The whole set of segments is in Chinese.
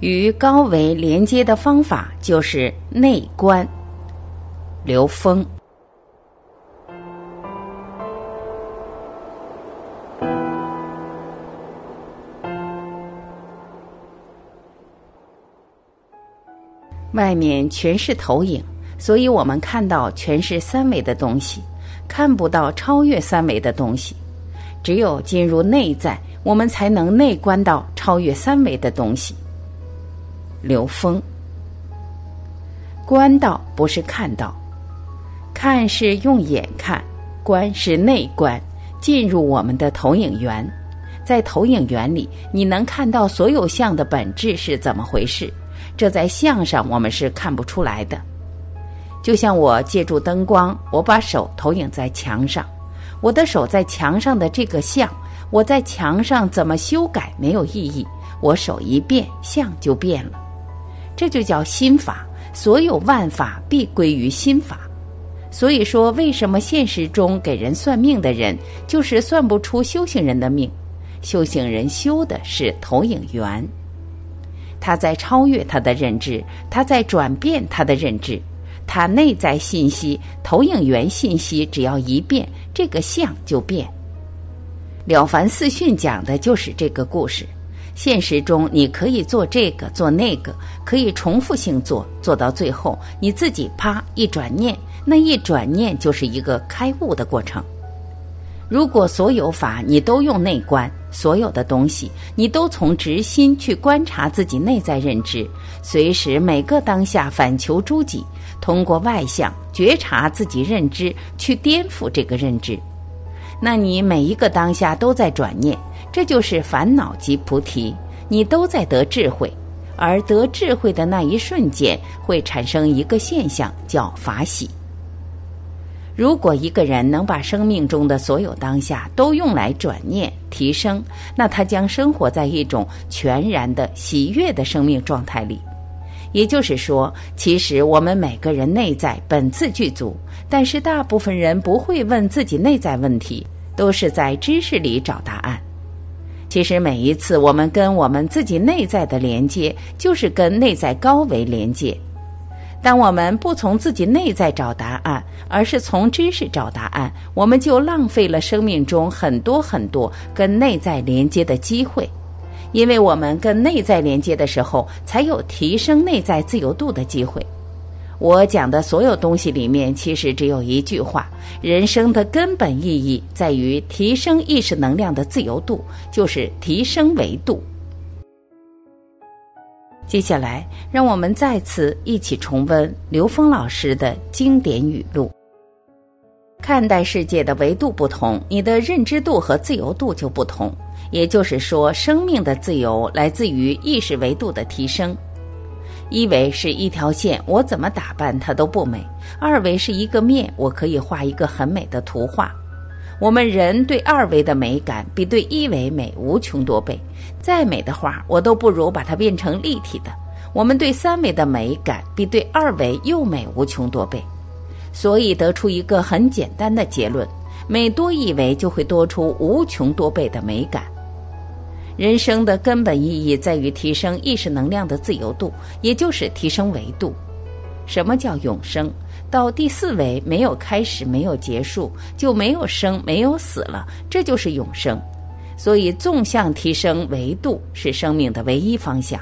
与高维连接的方法就是内观。刘峰。外面全是投影，所以我们看到全是三维的东西，看不到超越三维的东西。只有进入内在，我们才能内观到超越三维的东西。刘峰，观到不是看到，看是用眼看，观是内观，进入我们的投影源，在投影源里，你能看到所有相的本质是怎么回事。这在相上我们是看不出来的。就像我借助灯光，我把手投影在墙上，我的手在墙上的这个像，我在墙上怎么修改没有意义，我手一变，相就变了。这就叫心法，所有万法必归于心法。所以说，为什么现实中给人算命的人就是算不出修行人的命？修行人修的是投影源，他在超越他的认知，他在转变他的认知，他内在信息投影源信息只要一变，这个相就变。《了凡四训》讲的就是这个故事。现实中，你可以做这个，做那个，可以重复性做，做到最后，你自己啪一转念，那一转念就是一个开悟的过程。如果所有法你都用内观，所有的东西你都从直心去观察自己内在认知，随时每个当下反求诸己，通过外相觉察自己认知，去颠覆这个认知，那你每一个当下都在转念。这就是烦恼即菩提，你都在得智慧，而得智慧的那一瞬间会产生一个现象，叫法喜。如果一个人能把生命中的所有当下都用来转念提升，那他将生活在一种全然的喜悦的生命状态里。也就是说，其实我们每个人内在本自具足，但是大部分人不会问自己内在问题，都是在知识里找答案。其实每一次我们跟我们自己内在的连接，就是跟内在高维连接。当我们不从自己内在找答案，而是从知识找答案，我们就浪费了生命中很多很多跟内在连接的机会。因为我们跟内在连接的时候，才有提升内在自由度的机会。我讲的所有东西里面，其实只有一句话：人生的根本意义在于提升意识能量的自由度，就是提升维度。接下来，让我们再次一起重温刘峰老师的经典语录：看待世界的维度不同，你的认知度和自由度就不同。也就是说，生命的自由来自于意识维度的提升。一维是一条线，我怎么打扮它都不美；二维是一个面，我可以画一个很美的图画。我们人对二维的美感比对一维美无穷多倍，再美的画我都不如把它变成立体的。我们对三维的美感比对二维又美无穷多倍，所以得出一个很简单的结论：每多一维就会多出无穷多倍的美感。人生的根本意义在于提升意识能量的自由度，也就是提升维度。什么叫永生？到第四维没有开始，没有结束，就没有生，没有死了，这就是永生。所以纵向提升维度是生命的唯一方向。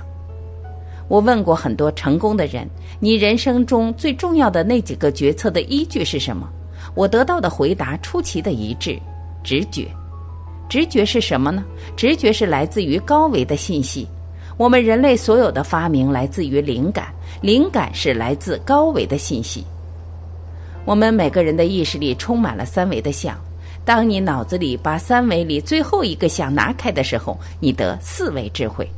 我问过很多成功的人，你人生中最重要的那几个决策的依据是什么？我得到的回答出奇的一致：直觉。直觉是什么呢？直觉是来自于高维的信息。我们人类所有的发明来自于灵感，灵感是来自高维的信息。我们每个人的意识里充满了三维的相。当你脑子里把三维里最后一个想拿开的时候，你得四维智慧。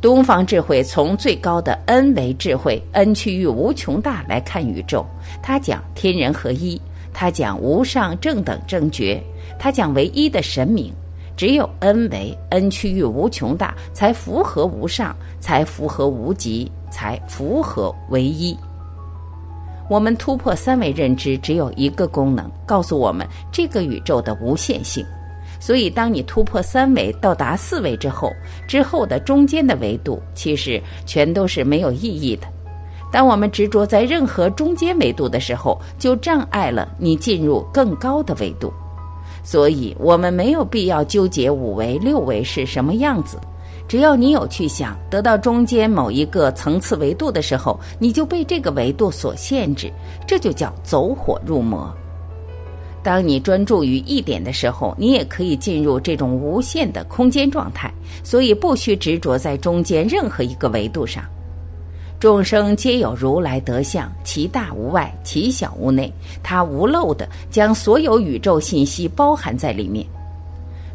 东方智慧从最高的 N 维智慧，N 区域无穷大来看宇宙。它讲天人合一，他讲无上正等正觉。他讲唯一的神明，只有 N 维 N 区域无穷大，才符合无上，才符合无极，才符合唯一。我们突破三维认知，只有一个功能，告诉我们这个宇宙的无限性。所以，当你突破三维到达四维之后，之后的中间的维度其实全都是没有意义的。当我们执着在任何中间维度的时候，就障碍了你进入更高的维度。所以，我们没有必要纠结五维、六维是什么样子。只要你有去想得到中间某一个层次维度的时候，你就被这个维度所限制，这就叫走火入魔。当你专注于一点的时候，你也可以进入这种无限的空间状态，所以不需执着在中间任何一个维度上。众生皆有如来德相，其大无外，其小无内，它无漏的将所有宇宙信息包含在里面。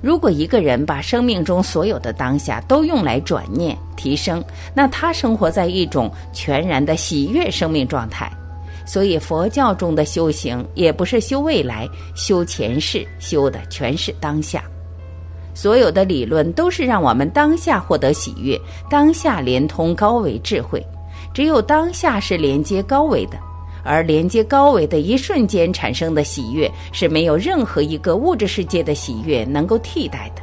如果一个人把生命中所有的当下都用来转念提升，那他生活在一种全然的喜悦生命状态。所以，佛教中的修行也不是修未来、修前世，修的全是当下。所有的理论都是让我们当下获得喜悦，当下连通高维智慧。只有当下是连接高维的，而连接高维的一瞬间产生的喜悦，是没有任何一个物质世界的喜悦能够替代的。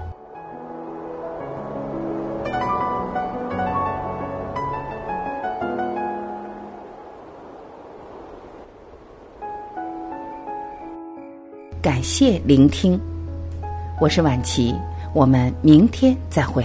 感谢聆听，我是晚琪，我们明天再会。